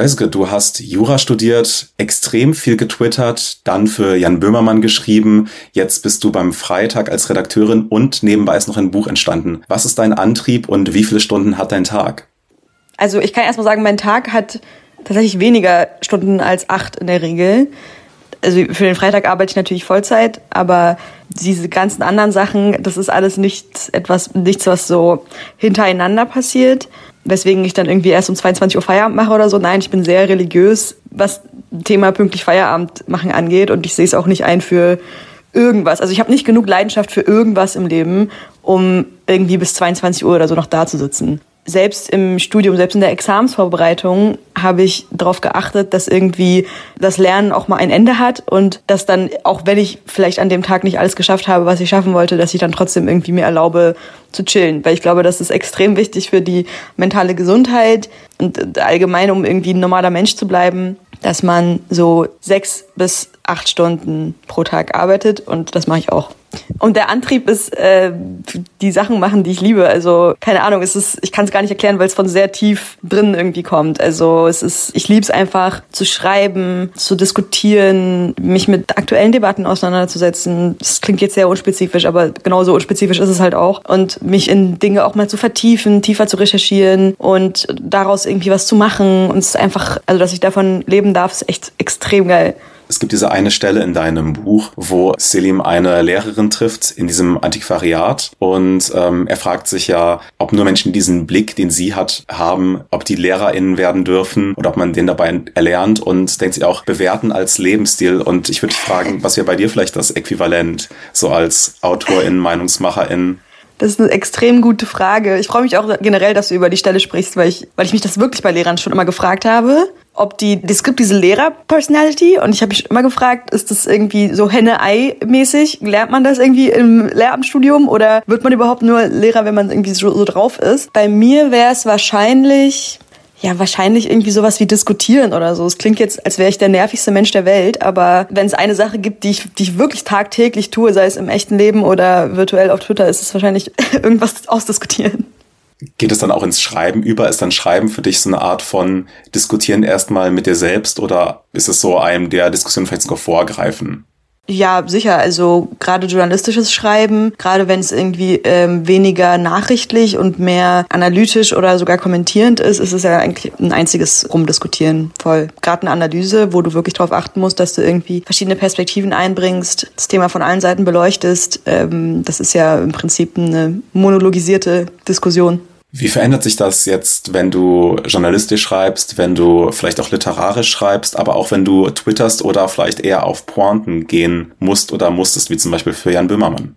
Özge, du hast Jura studiert, extrem viel getwittert, dann für Jan Böhmermann geschrieben, jetzt bist du beim Freitag als Redakteurin und nebenbei ist noch ein Buch entstanden. Was ist dein Antrieb und wie viele Stunden hat dein Tag? Also ich kann erstmal sagen, mein Tag hat tatsächlich weniger Stunden als acht in der Regel. Also für den Freitag arbeite ich natürlich Vollzeit, aber diese ganzen anderen Sachen, das ist alles nichts, etwas, nichts, was so hintereinander passiert weswegen ich dann irgendwie erst um 22 Uhr Feierabend mache oder so. Nein, ich bin sehr religiös, was Thema pünktlich Feierabend machen angeht und ich sehe es auch nicht ein für irgendwas. Also ich habe nicht genug Leidenschaft für irgendwas im Leben, um irgendwie bis 22 Uhr oder so noch da zu sitzen selbst im Studium, selbst in der Examensvorbereitung habe ich darauf geachtet, dass irgendwie das Lernen auch mal ein Ende hat und dass dann, auch wenn ich vielleicht an dem Tag nicht alles geschafft habe, was ich schaffen wollte, dass ich dann trotzdem irgendwie mir erlaube zu chillen. Weil ich glaube, das ist extrem wichtig für die mentale Gesundheit und allgemein, um irgendwie ein normaler Mensch zu bleiben, dass man so sechs bis acht Stunden pro Tag arbeitet und das mache ich auch. Und der Antrieb ist äh, die Sachen machen, die ich liebe. Also keine Ahnung, es ist, ich kann es gar nicht erklären, weil es von sehr tief drin irgendwie kommt. Also es ist, ich liebe es einfach zu schreiben, zu diskutieren, mich mit aktuellen Debatten auseinanderzusetzen. Das klingt jetzt sehr unspezifisch, aber genauso unspezifisch ist es halt auch. Und mich in Dinge auch mal zu vertiefen, tiefer zu recherchieren und daraus irgendwie was zu machen. Und es ist einfach, also dass ich davon leben darf, ist echt extrem geil. Es gibt diese eine Stelle in deinem Buch, wo Selim eine Lehrerin trifft in diesem Antiquariat und ähm, er fragt sich ja, ob nur Menschen diesen Blick, den sie hat, haben, ob die LehrerInnen werden dürfen oder ob man den dabei erlernt und denkt sich auch, bewerten als Lebensstil. Und ich würde dich fragen, was wäre bei dir vielleicht das Äquivalent, so als AutorInnen, MeinungsmacherInnen? Das ist eine extrem gute Frage. Ich freue mich auch generell, dass du über die Stelle sprichst, weil ich, weil ich mich das wirklich bei Lehrern schon immer gefragt habe ob die, es gibt diese Lehrer-Personality und ich habe mich immer gefragt, ist das irgendwie so Henne-Ei-mäßig? Lernt man das irgendwie im Lehramtsstudium oder wird man überhaupt nur Lehrer, wenn man irgendwie so, so drauf ist? Bei mir wäre es wahrscheinlich, ja, wahrscheinlich irgendwie sowas wie diskutieren oder so. Es klingt jetzt, als wäre ich der nervigste Mensch der Welt, aber wenn es eine Sache gibt, die ich, die ich wirklich tagtäglich tue, sei es im echten Leben oder virtuell auf Twitter, ist es wahrscheinlich irgendwas ausdiskutieren geht es dann auch ins Schreiben über? Ist dann Schreiben für dich so eine Art von Diskutieren erstmal mit dir selbst oder ist es so einem der Diskussion vielleicht sogar vorgreifen? Ja, sicher. Also gerade journalistisches Schreiben, gerade wenn es irgendwie ähm, weniger nachrichtlich und mehr analytisch oder sogar kommentierend ist, ist es ja eigentlich ein einziges Rumdiskutieren voll. Gerade eine Analyse, wo du wirklich darauf achten musst, dass du irgendwie verschiedene Perspektiven einbringst, das Thema von allen Seiten beleuchtest. Ähm, das ist ja im Prinzip eine monologisierte Diskussion. Wie verändert sich das jetzt, wenn du journalistisch schreibst, wenn du vielleicht auch literarisch schreibst, aber auch wenn du twitterst oder vielleicht eher auf Pointen gehen musst oder musstest, wie zum Beispiel für Jan Böhmermann?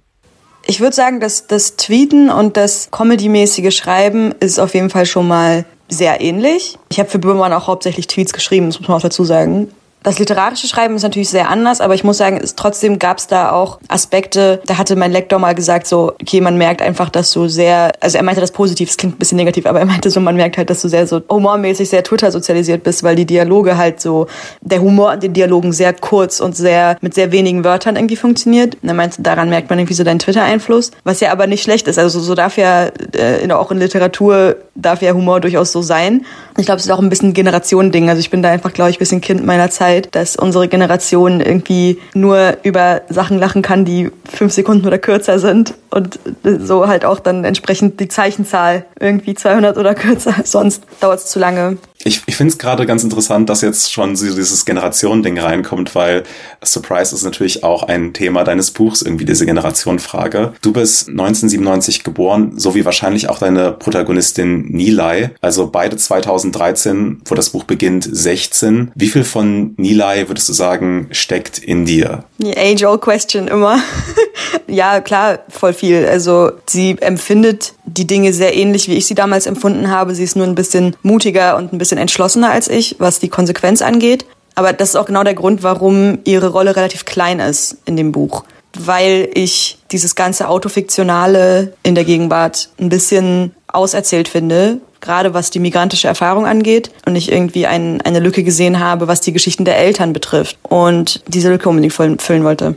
Ich würde sagen, dass das Tweeten und das Comedy-mäßige Schreiben ist auf jeden Fall schon mal sehr ähnlich. Ich habe für Böhmermann auch hauptsächlich Tweets geschrieben, das muss man auch dazu sagen. Das literarische Schreiben ist natürlich sehr anders, aber ich muss sagen, es, trotzdem gab es da auch Aspekte, da hatte mein Lektor mal gesagt, so, okay, man merkt einfach, dass du sehr, also er meinte das positiv, es klingt ein bisschen negativ, aber er meinte so, man merkt halt, dass du sehr so humormäßig sehr Twitter sozialisiert bist, weil die Dialoge halt so, der Humor an den Dialogen sehr kurz und sehr, mit sehr wenigen Wörtern irgendwie funktioniert. Und er meinte, daran merkt man irgendwie so deinen Twitter-Einfluss, was ja aber nicht schlecht ist. Also so darf ja, äh, auch in Literatur darf ja Humor durchaus so sein. Ich glaube, es ist auch ein bisschen Generationending. Also ich bin da einfach, glaube ich, ein bisschen Kind meiner Zeit, dass unsere Generation irgendwie nur über Sachen lachen kann, die fünf Sekunden oder kürzer sind und so halt auch dann entsprechend die Zeichenzahl irgendwie 200 oder kürzer. Sonst dauert es zu lange ich, ich finde es gerade ganz interessant, dass jetzt schon so dieses Generationending reinkommt, weil Surprise ist natürlich auch ein Thema deines Buchs, irgendwie diese Generationenfrage. Du bist 1997 geboren, so wie wahrscheinlich auch deine Protagonistin Nilay. Also beide 2013, wo das Buch beginnt, 16. Wie viel von Nilay würdest du sagen, steckt in dir? Age-old question immer. ja, klar, voll viel. Also sie empfindet die Dinge sehr ähnlich, wie ich sie damals empfunden habe. Sie ist nur ein bisschen mutiger und ein bisschen entschlossener als ich, was die Konsequenz angeht. Aber das ist auch genau der Grund, warum ihre Rolle relativ klein ist in dem Buch. Weil ich dieses ganze Autofiktionale in der Gegenwart ein bisschen auserzählt finde, gerade was die migrantische Erfahrung angeht und ich irgendwie ein, eine Lücke gesehen habe, was die Geschichten der Eltern betrifft und diese Lücke unbedingt füllen wollte.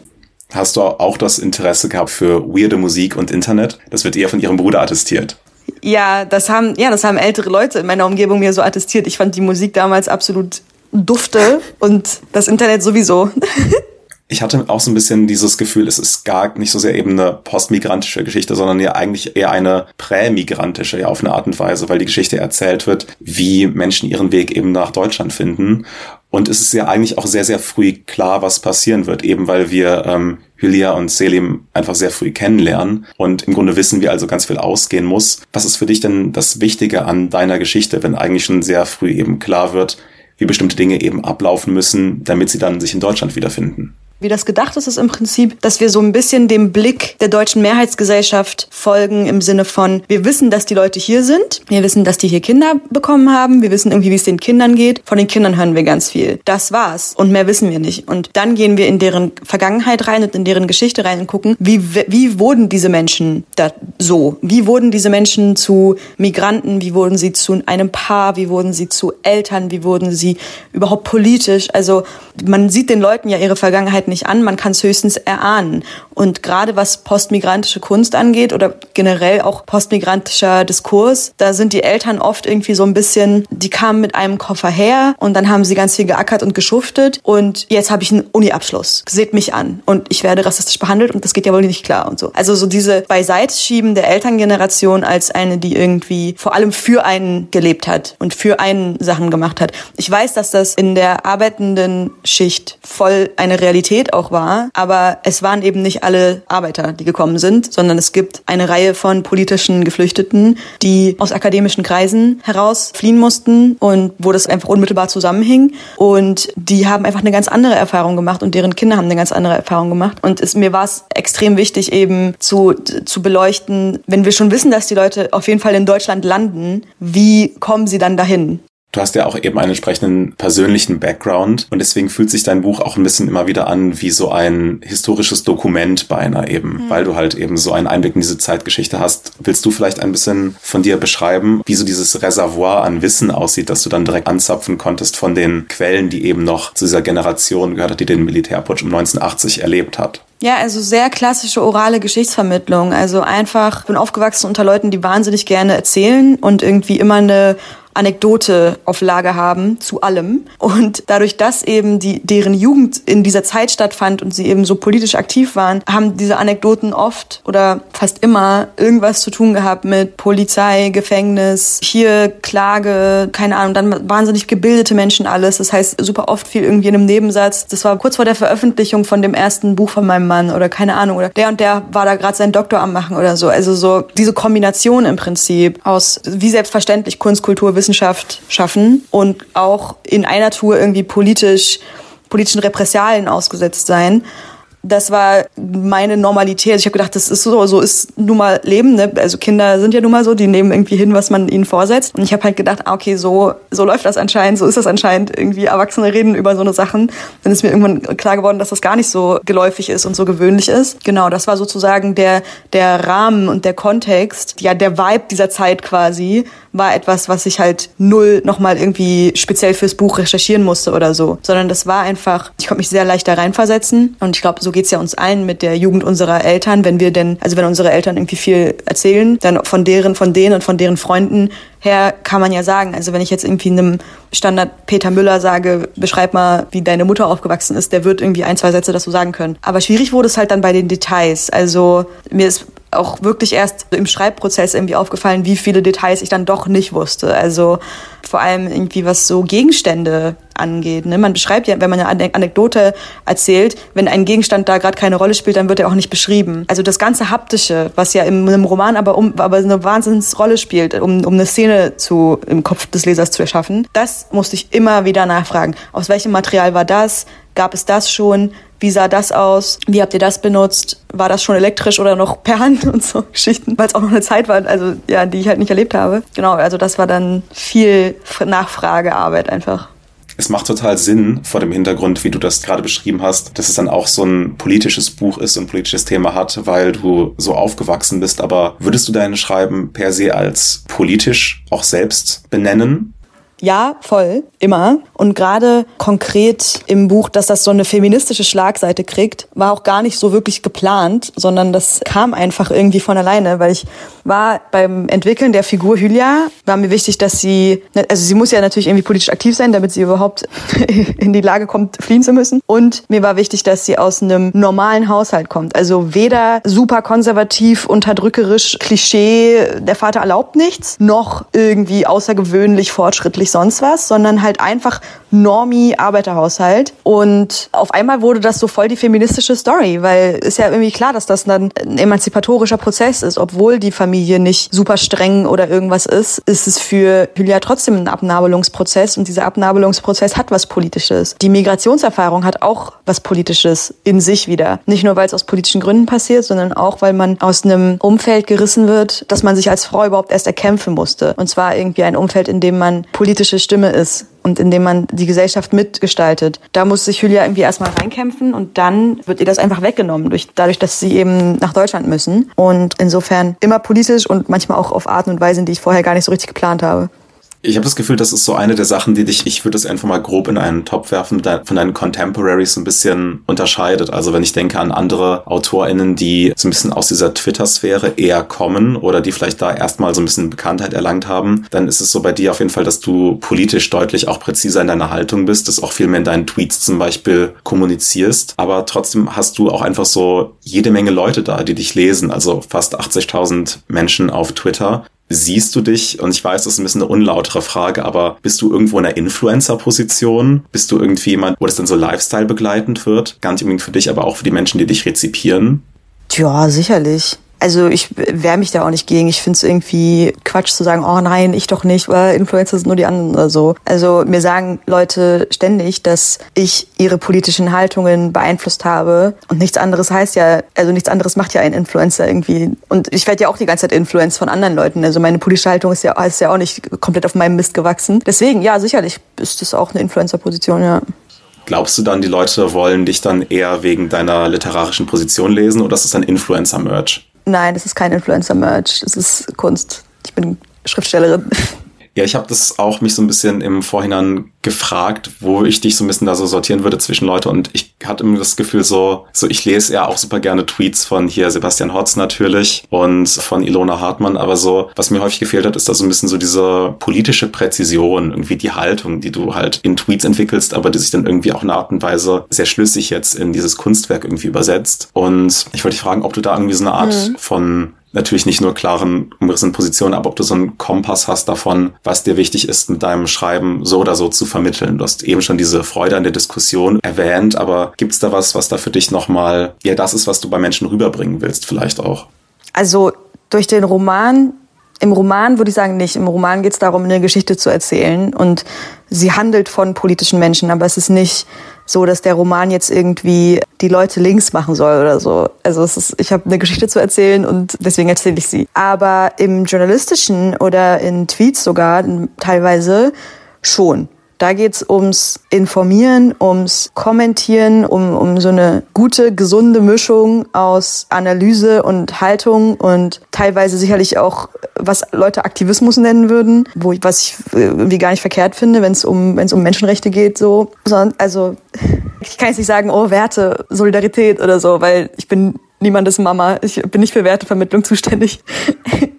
Hast du auch das Interesse gehabt für weirde Musik und Internet? Das wird eher von ihrem Bruder attestiert. Ja, das haben, ja, das haben ältere Leute in meiner Umgebung mir so attestiert. Ich fand die Musik damals absolut dufte und das Internet sowieso. ich hatte auch so ein bisschen dieses Gefühl, es ist gar nicht so sehr eben eine postmigrantische Geschichte, sondern ja eigentlich eher eine prämigrantische, ja, auf eine Art und Weise, weil die Geschichte erzählt wird, wie Menschen ihren Weg eben nach Deutschland finden. Und es ist ja eigentlich auch sehr, sehr früh klar, was passieren wird, eben weil wir ähm, Hylia und Selim einfach sehr früh kennenlernen und im Grunde wissen, wie also ganz viel ausgehen muss. Was ist für dich denn das Wichtige an deiner Geschichte, wenn eigentlich schon sehr früh eben klar wird, wie bestimmte Dinge eben ablaufen müssen, damit sie dann sich in Deutschland wiederfinden? Wie das gedacht ist, ist im Prinzip, dass wir so ein bisschen dem Blick der deutschen Mehrheitsgesellschaft folgen im Sinne von, wir wissen, dass die Leute hier sind, wir wissen, dass die hier Kinder bekommen haben, wir wissen irgendwie, wie es den Kindern geht. Von den Kindern hören wir ganz viel. Das war's. Und mehr wissen wir nicht. Und dann gehen wir in deren Vergangenheit rein und in deren Geschichte rein und gucken, wie, wie wurden diese Menschen da so? Wie wurden diese Menschen zu Migranten? Wie wurden sie zu einem Paar? Wie wurden sie zu Eltern? Wie wurden sie überhaupt politisch? Also man sieht den Leuten ja ihre Vergangenheit nicht an, man kann es höchstens erahnen. Und gerade was postmigrantische Kunst angeht oder generell auch postmigrantischer Diskurs, da sind die Eltern oft irgendwie so ein bisschen, die kamen mit einem Koffer her und dann haben sie ganz viel geackert und geschuftet und jetzt habe ich einen Uni-Abschluss. Seht mich an und ich werde rassistisch behandelt und das geht ja wohl nicht klar und so. Also so diese Beiseitschieben der Elterngeneration als eine, die irgendwie vor allem für einen gelebt hat und für einen Sachen gemacht hat. Ich weiß, dass das in der arbeitenden Schicht voll eine Realität Realität auch war. Aber es waren eben nicht alle Arbeiter, die gekommen sind, sondern es gibt eine Reihe von politischen Geflüchteten, die aus akademischen Kreisen heraus fliehen mussten und wo das einfach unmittelbar zusammenhing. Und die haben einfach eine ganz andere Erfahrung gemacht und deren Kinder haben eine ganz andere Erfahrung gemacht. Und es, mir war es extrem wichtig, eben zu, zu beleuchten, wenn wir schon wissen, dass die Leute auf jeden Fall in Deutschland landen, wie kommen sie dann dahin? Du hast ja auch eben einen entsprechenden persönlichen Background und deswegen fühlt sich dein Buch auch ein bisschen immer wieder an wie so ein historisches Dokument beinahe eben, mhm. weil du halt eben so einen Einblick in diese Zeitgeschichte hast. Willst du vielleicht ein bisschen von dir beschreiben, wie so dieses Reservoir an Wissen aussieht, dass du dann direkt anzapfen konntest von den Quellen, die eben noch zu dieser Generation gehört hat, die den Militärputsch um 1980 erlebt hat? Ja, also sehr klassische orale Geschichtsvermittlung. Also einfach, ich bin aufgewachsen unter Leuten, die wahnsinnig gerne erzählen und irgendwie immer eine Anekdote auf Lage haben zu allem. Und dadurch, dass eben die, deren Jugend in dieser Zeit stattfand und sie eben so politisch aktiv waren, haben diese Anekdoten oft oder fast immer irgendwas zu tun gehabt mit Polizei, Gefängnis, hier Klage, keine Ahnung, dann wahnsinnig gebildete Menschen alles. Das heißt, super oft fiel irgendwie in einem Nebensatz. Das war kurz vor der Veröffentlichung von dem ersten Buch von meinem Mann oder keine Ahnung. Oder der und der war da gerade seinen Doktor am machen oder so. Also so diese Kombination im Prinzip aus wie selbstverständlich Kunst, Kultur, Wissenschaft Wissenschaft schaffen und auch in einer Tour irgendwie politisch, politischen Repressalien ausgesetzt sein das war meine Normalität. Also ich habe gedacht, das ist so, so ist nun mal Leben. Ne? Also Kinder sind ja nun mal so, die nehmen irgendwie hin, was man ihnen vorsetzt. Und ich habe halt gedacht, ah, okay, so, so läuft das anscheinend, so ist das anscheinend. Irgendwie Erwachsene reden über so eine Sachen. Dann ist mir irgendwann klar geworden, dass das gar nicht so geläufig ist und so gewöhnlich ist. Genau, das war sozusagen der, der Rahmen und der Kontext, ja, der Vibe dieser Zeit quasi, war etwas, was ich halt null nochmal irgendwie speziell fürs Buch recherchieren musste oder so. Sondern das war einfach, ich konnte mich sehr leicht da reinversetzen. Und ich glaube, so geht's ja uns allen mit der Jugend unserer Eltern, wenn wir denn, also wenn unsere Eltern irgendwie viel erzählen, dann von deren, von denen und von deren Freunden her kann man ja sagen, also wenn ich jetzt irgendwie einem Standard Peter Müller sage, beschreib mal, wie deine Mutter aufgewachsen ist, der wird irgendwie ein, zwei Sätze dazu sagen können. Aber schwierig wurde es halt dann bei den Details. Also mir ist auch wirklich erst im Schreibprozess irgendwie aufgefallen, wie viele Details ich dann doch nicht wusste. Also vor allem irgendwie was so Gegenstände angeht. Ne? Man beschreibt ja, wenn man eine Anekdote erzählt, wenn ein Gegenstand da gerade keine Rolle spielt, dann wird er auch nicht beschrieben. Also das ganze Haptische, was ja in einem Roman aber, um, aber eine Wahnsinnsrolle spielt, um, um eine Szene zu, im Kopf des Lesers zu erschaffen, das musste ich immer wieder nachfragen. Aus welchem Material war das? Gab es das schon? Wie sah das aus? Wie habt ihr das benutzt? War das schon elektrisch oder noch per Hand und so Geschichten? Weil es auch noch eine Zeit war, also ja, die ich halt nicht erlebt habe. Genau, also das war dann viel Nachfragearbeit einfach. Es macht total Sinn vor dem Hintergrund, wie du das gerade beschrieben hast, dass es dann auch so ein politisches Buch ist und ein politisches Thema hat, weil du so aufgewachsen bist. Aber würdest du deine Schreiben per se als politisch auch selbst benennen? Ja, voll, immer. Und gerade konkret im Buch, dass das so eine feministische Schlagseite kriegt, war auch gar nicht so wirklich geplant, sondern das kam einfach irgendwie von alleine, weil ich war beim Entwickeln der Figur Hylia, war mir wichtig, dass sie, also sie muss ja natürlich irgendwie politisch aktiv sein, damit sie überhaupt in die Lage kommt, fliehen zu müssen. Und mir war wichtig, dass sie aus einem normalen Haushalt kommt. Also weder super konservativ, unterdrückerisch, Klischee, der Vater erlaubt nichts, noch irgendwie außergewöhnlich, fortschrittlich, sonst was, sondern halt einfach Normie Arbeiterhaushalt. Und auf einmal wurde das so voll die feministische Story, weil ist ja irgendwie klar, dass das dann ein emanzipatorischer Prozess ist, obwohl die Familie nicht super streng oder irgendwas ist, ist es für Julia trotzdem ein Abnabelungsprozess und dieser Abnabelungsprozess hat was Politisches. Die Migrationserfahrung hat auch was Politisches in sich wieder. Nicht nur, weil es aus politischen Gründen passiert, sondern auch, weil man aus einem Umfeld gerissen wird, dass man sich als Frau überhaupt erst erkämpfen musste. Und zwar irgendwie ein Umfeld, in dem man politische Stimme ist und indem man die Gesellschaft mitgestaltet. Da muss sich Julia irgendwie erstmal reinkämpfen und dann wird ihr das einfach weggenommen, durch, dadurch, dass sie eben nach Deutschland müssen. Und insofern immer politisch und manchmal auch auf Arten und Weisen, die ich vorher gar nicht so richtig geplant habe. Ich habe das Gefühl, das ist so eine der Sachen, die dich, ich würde es einfach mal grob in einen Topf werfen, von deinen Contemporaries ein bisschen unterscheidet. Also wenn ich denke an andere AutorInnen, die so ein bisschen aus dieser Twitter-Sphäre eher kommen oder die vielleicht da erstmal so ein bisschen Bekanntheit erlangt haben, dann ist es so bei dir auf jeden Fall, dass du politisch deutlich auch präziser in deiner Haltung bist, dass auch viel mehr in deinen Tweets zum Beispiel kommunizierst. Aber trotzdem hast du auch einfach so jede Menge Leute da, die dich lesen. Also fast 80.000 Menschen auf Twitter Siehst du dich, und ich weiß, das ist ein bisschen eine unlautere Frage, aber bist du irgendwo in einer Influencer-Position? Bist du irgendwie jemand, wo das dann so Lifestyle begleitend wird? Gar nicht unbedingt für dich, aber auch für die Menschen, die dich rezipieren? Ja, sicherlich. Also ich wehre mich da auch nicht gegen. Ich finde es irgendwie Quatsch zu sagen, oh nein, ich doch nicht, weil Influencer sind nur die anderen oder so. Also mir sagen Leute ständig, dass ich ihre politischen Haltungen beeinflusst habe. Und nichts anderes heißt ja, also nichts anderes macht ja ein Influencer irgendwie. Und ich werde ja auch die ganze Zeit Influenz von anderen Leuten. Also meine politische Haltung ist ja, ist ja auch nicht komplett auf meinem Mist gewachsen. Deswegen, ja, sicherlich ist das auch eine Influencer-Position, ja. Glaubst du dann, die Leute wollen dich dann eher wegen deiner literarischen Position lesen oder ist es dann Influencer-Merch? Nein, das ist kein Influencer-Merch. Das ist Kunst. Ich bin Schriftstellerin. Ja, ich habe das auch mich so ein bisschen im Vorhinein gefragt, wo ich dich so ein bisschen da so sortieren würde zwischen Leute und ich hatte immer das Gefühl so, so ich lese ja auch super gerne Tweets von hier Sebastian Hotz natürlich und von Ilona Hartmann, aber so, was mir häufig gefehlt hat, ist da so ein bisschen so diese politische Präzision, irgendwie die Haltung, die du halt in Tweets entwickelst, aber die sich dann irgendwie auch in einer Art und Weise sehr schlüssig jetzt in dieses Kunstwerk irgendwie übersetzt. Und ich wollte dich fragen, ob du da irgendwie so eine Art mhm. von natürlich nicht nur klaren umrissen Positionen, aber ob du so einen Kompass hast davon, was dir wichtig ist, mit deinem Schreiben so oder so zu vermitteln. Du hast eben schon diese Freude an der Diskussion erwähnt, aber gibt es da was, was da für dich nochmal, ja, das ist, was du bei Menschen rüberbringen willst, vielleicht auch? Also durch den Roman im Roman würde ich sagen nicht. Im Roman geht es darum, eine Geschichte zu erzählen und sie handelt von politischen Menschen, aber es ist nicht so, dass der Roman jetzt irgendwie die Leute links machen soll oder so. Also es ist, ich habe eine Geschichte zu erzählen und deswegen erzähle ich sie. Aber im journalistischen oder in Tweets sogar teilweise schon. Da geht's ums Informieren, ums Kommentieren, um, um so eine gute, gesunde Mischung aus Analyse und Haltung und teilweise sicherlich auch, was Leute Aktivismus nennen würden, wo ich, was ich irgendwie gar nicht verkehrt finde, wenn es um, wenn es um Menschenrechte geht, so. Also, ich kann jetzt nicht sagen, oh, Werte, Solidarität oder so, weil ich bin niemandes Mama. Ich bin nicht für Wertevermittlung zuständig.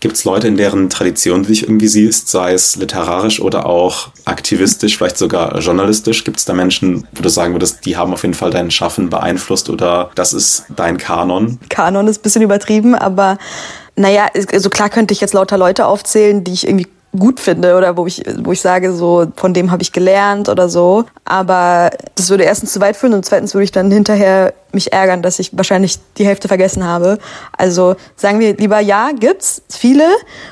Gibt es Leute, in deren Tradition du dich irgendwie siehst, sei es literarisch oder auch aktivistisch, vielleicht sogar journalistisch? Gibt es da Menschen, wo du sagen würdest, die haben auf jeden Fall dein Schaffen beeinflusst oder das ist dein Kanon? Kanon ist ein bisschen übertrieben, aber naja, also klar könnte ich jetzt lauter Leute aufzählen, die ich irgendwie gut finde oder wo ich, wo ich sage, so von dem habe ich gelernt oder so. Aber das würde erstens zu weit führen und zweitens würde ich dann hinterher mich ärgern, dass ich wahrscheinlich die Hälfte vergessen habe. Also sagen wir lieber, ja, gibt's viele.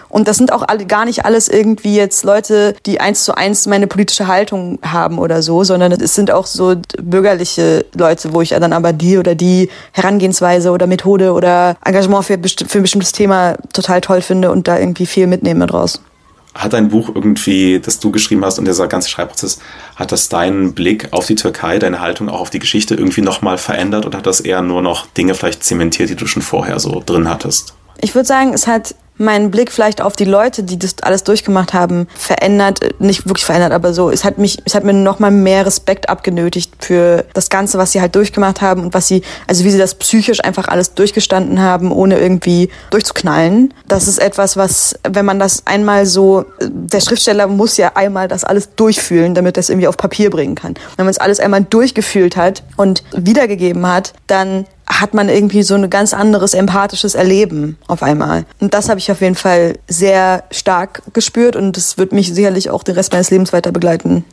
Und das sind auch alle, gar nicht alles irgendwie jetzt Leute, die eins zu eins meine politische Haltung haben oder so, sondern es sind auch so bürgerliche Leute, wo ich dann aber die oder die Herangehensweise oder Methode oder Engagement für, für ein bestimmtes Thema total toll finde und da irgendwie viel mitnehme draus hat dein Buch irgendwie, das du geschrieben hast und dieser ganze Schreibprozess, hat das deinen Blick auf die Türkei, deine Haltung auch auf die Geschichte irgendwie nochmal verändert oder hat das eher nur noch Dinge vielleicht zementiert, die du schon vorher so drin hattest? Ich würde sagen, es hat meinen Blick vielleicht auf die Leute, die das alles durchgemacht haben, verändert, nicht wirklich verändert, aber so, es hat mich, es hat mir nochmal mehr Respekt abgenötigt für das Ganze, was sie halt durchgemacht haben und was sie, also wie sie das psychisch einfach alles durchgestanden haben, ohne irgendwie durchzuknallen. Das ist etwas, was, wenn man das einmal so, der Schriftsteller muss ja einmal das alles durchfühlen, damit er es irgendwie auf Papier bringen kann. Wenn man es alles einmal durchgefühlt hat und wiedergegeben hat, dann hat man irgendwie so ein ganz anderes empathisches Erleben auf einmal. Und das habe ich auf jeden Fall sehr stark gespürt und das wird mich sicherlich auch den Rest meines Lebens weiter begleiten.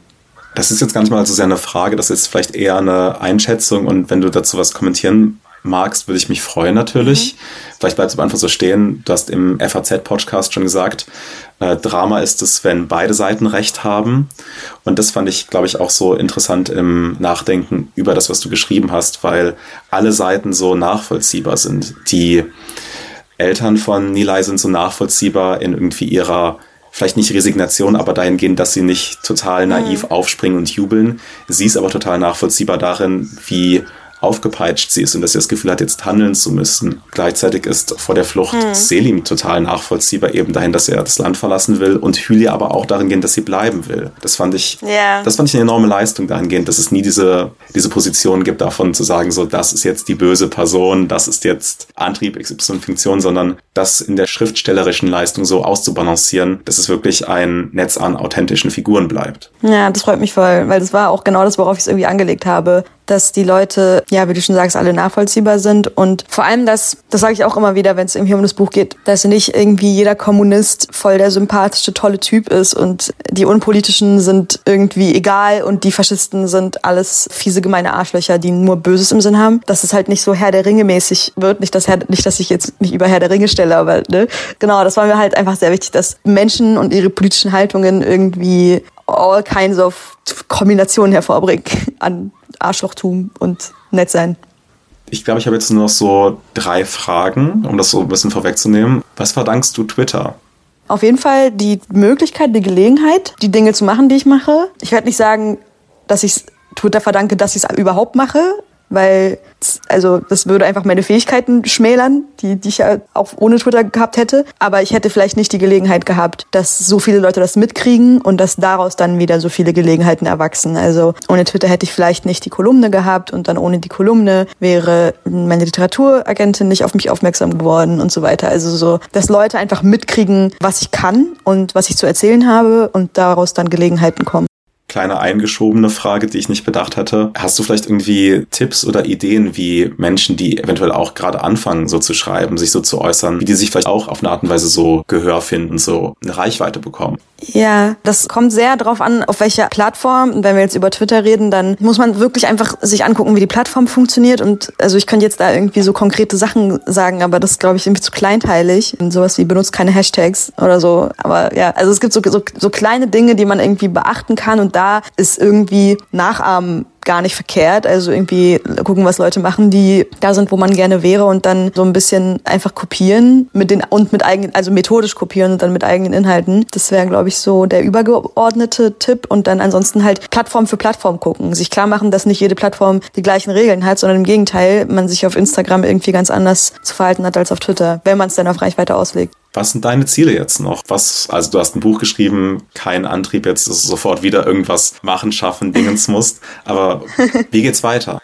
Das ist jetzt gar nicht mal so sehr eine Frage, das ist vielleicht eher eine Einschätzung und wenn du dazu was kommentieren magst, würde ich mich freuen natürlich. Mhm. Vielleicht bleibt es am Anfang so stehen. Du hast im FAZ-Podcast schon gesagt, äh, Drama ist es, wenn beide Seiten recht haben. Und das fand ich, glaube ich, auch so interessant im Nachdenken über das, was du geschrieben hast, weil alle Seiten so nachvollziehbar sind. Die Eltern von Nilay sind so nachvollziehbar in irgendwie ihrer vielleicht nicht Resignation, aber dahingehend, dass sie nicht total naiv mhm. aufspringen und jubeln. Sie ist aber total nachvollziehbar darin, wie aufgepeitscht sie ist und dass sie das Gefühl hat, jetzt handeln zu müssen. Gleichzeitig ist vor der Flucht hm. Selim total nachvollziehbar, eben dahin, dass er das Land verlassen will und Hylia aber auch darin gehen, dass sie bleiben will. Das fand ich, yeah. das fand ich eine enorme Leistung dahingehend, dass es nie diese, diese Position gibt, davon zu sagen, so, das ist jetzt die böse Person, das ist jetzt Antrieb XY-Funktion, sondern das in der schriftstellerischen Leistung so auszubalancieren, dass es wirklich ein Netz an authentischen Figuren bleibt. Ja, das freut mich voll, weil das war auch genau das, worauf ich es irgendwie angelegt habe dass die Leute, ja, wie du schon sagst, alle nachvollziehbar sind. Und vor allem, dass, das sage ich auch immer wieder, wenn es irgendwie um das Buch geht, dass nicht irgendwie jeder Kommunist voll der sympathische, tolle Typ ist und die Unpolitischen sind irgendwie egal und die Faschisten sind alles fiese, gemeine Arschlöcher, die nur Böses im Sinn haben. Dass es halt nicht so Herr der Ringe mäßig wird, nicht, dass Herr, nicht, dass ich jetzt mich über Herr der Ringe stelle, aber ne, genau, das war mir halt einfach sehr wichtig, dass Menschen und ihre politischen Haltungen irgendwie all kinds of Kombinationen hervorbringen an Arschlochtum und nett sein. Ich glaube, ich habe jetzt nur noch so drei Fragen, um das so ein bisschen vorwegzunehmen. Was verdankst du Twitter? Auf jeden Fall die Möglichkeit, die Gelegenheit, die Dinge zu machen, die ich mache. Ich werde nicht sagen, dass ich Twitter verdanke, dass ich es überhaupt mache, weil also das würde einfach meine Fähigkeiten schmälern, die, die ich ja auch ohne Twitter gehabt hätte. Aber ich hätte vielleicht nicht die Gelegenheit gehabt, dass so viele Leute das mitkriegen und dass daraus dann wieder so viele Gelegenheiten erwachsen. Also ohne Twitter hätte ich vielleicht nicht die Kolumne gehabt und dann ohne die Kolumne wäre meine Literaturagentin nicht auf mich aufmerksam geworden und so weiter. Also so, dass Leute einfach mitkriegen, was ich kann und was ich zu erzählen habe und daraus dann Gelegenheiten kommen kleine eingeschobene Frage, die ich nicht bedacht hatte. Hast du vielleicht irgendwie Tipps oder Ideen, wie Menschen, die eventuell auch gerade anfangen, so zu schreiben, sich so zu äußern, wie die sich vielleicht auch auf eine Art und Weise so Gehör finden, so eine Reichweite bekommen? Ja, das kommt sehr darauf an, auf welcher Plattform. Wenn wir jetzt über Twitter reden, dann muss man wirklich einfach sich angucken, wie die Plattform funktioniert. Und also ich könnte jetzt da irgendwie so konkrete Sachen sagen, aber das glaube ich, irgendwie zu kleinteilig. Und sowas wie benutzt keine Hashtags oder so. Aber ja, also es gibt so, so, so kleine Dinge, die man irgendwie beachten kann. Und da ist irgendwie Nachahmen gar nicht verkehrt. Also irgendwie gucken, was Leute machen, die da sind, wo man gerne wäre und dann so ein bisschen einfach kopieren mit den und mit eigenen, also methodisch kopieren und dann mit eigenen Inhalten. Das wäre, glaube ich, so der übergeordnete Tipp und dann ansonsten halt Plattform für Plattform gucken. Sich klar machen, dass nicht jede Plattform die gleichen Regeln hat, sondern im Gegenteil, man sich auf Instagram irgendwie ganz anders zu verhalten hat als auf Twitter, wenn man es dann auf Reichweite auslegt. Was sind deine Ziele jetzt noch? Was, also du hast ein Buch geschrieben, kein Antrieb jetzt, dass du sofort wieder irgendwas machen, schaffen, Dingens musst. Aber wie geht's weiter?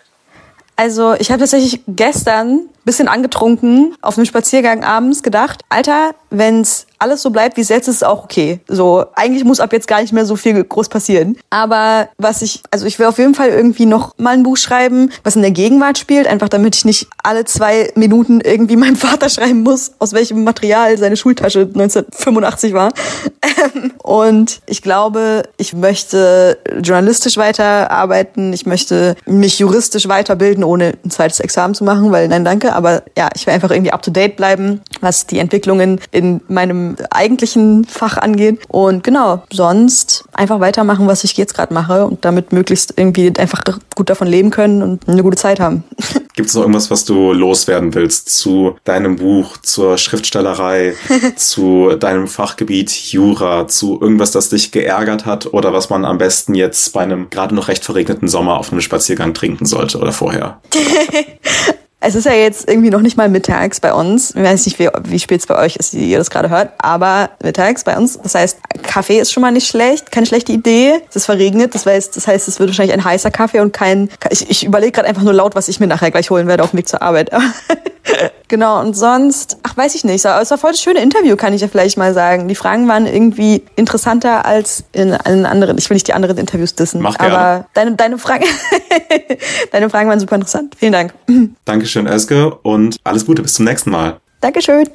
Also ich habe tatsächlich gestern bisschen angetrunken auf einem Spaziergang abends gedacht, Alter, wenn's alles so bleibt, wie es jetzt ist, ist auch okay. So, eigentlich muss ab jetzt gar nicht mehr so viel groß passieren. Aber was ich, also ich will auf jeden Fall irgendwie noch mal ein Buch schreiben, was in der Gegenwart spielt, einfach damit ich nicht alle zwei Minuten irgendwie meinem Vater schreiben muss, aus welchem Material seine Schultasche 1985 war. Und ich glaube, ich möchte journalistisch weiterarbeiten, ich möchte mich juristisch weiterbilden, ohne ein zweites Examen zu machen, weil nein, danke aber ja, ich will einfach irgendwie up to date bleiben, was die Entwicklungen in meinem eigentlichen Fach angeht. Und genau, sonst einfach weitermachen, was ich jetzt gerade mache und damit möglichst irgendwie einfach gut davon leben können und eine gute Zeit haben. Gibt es noch irgendwas, was du loswerden willst zu deinem Buch, zur Schriftstellerei, zu deinem Fachgebiet Jura, zu irgendwas, das dich geärgert hat oder was man am besten jetzt bei einem gerade noch recht verregneten Sommer auf einem Spaziergang trinken sollte oder vorher? Es ist ja jetzt irgendwie noch nicht mal mittags bei uns. Ich weiß nicht, wie, wie spät es bei euch ist, wie ihr das gerade hört, aber mittags bei uns. Das heißt, Kaffee ist schon mal nicht schlecht, keine schlechte Idee. Es ist verregnet, das heißt, das heißt, es wird wahrscheinlich ein heißer Kaffee und kein. Ich, ich überlege gerade einfach nur laut, was ich mir nachher gleich holen werde auf dem Weg zur Arbeit. genau, und sonst, ach, weiß ich nicht. Es war voll das schöne Interview, kann ich ja vielleicht mal sagen. Die Fragen waren irgendwie interessanter als in, in anderen. Ich will nicht die anderen Interviews dissen. Mach gerne. aber deine, deine Fragen, deine Fragen waren super interessant. Vielen Dank. Dankeschön, Özge, und alles Gute. Bis zum nächsten Mal. Dankeschön.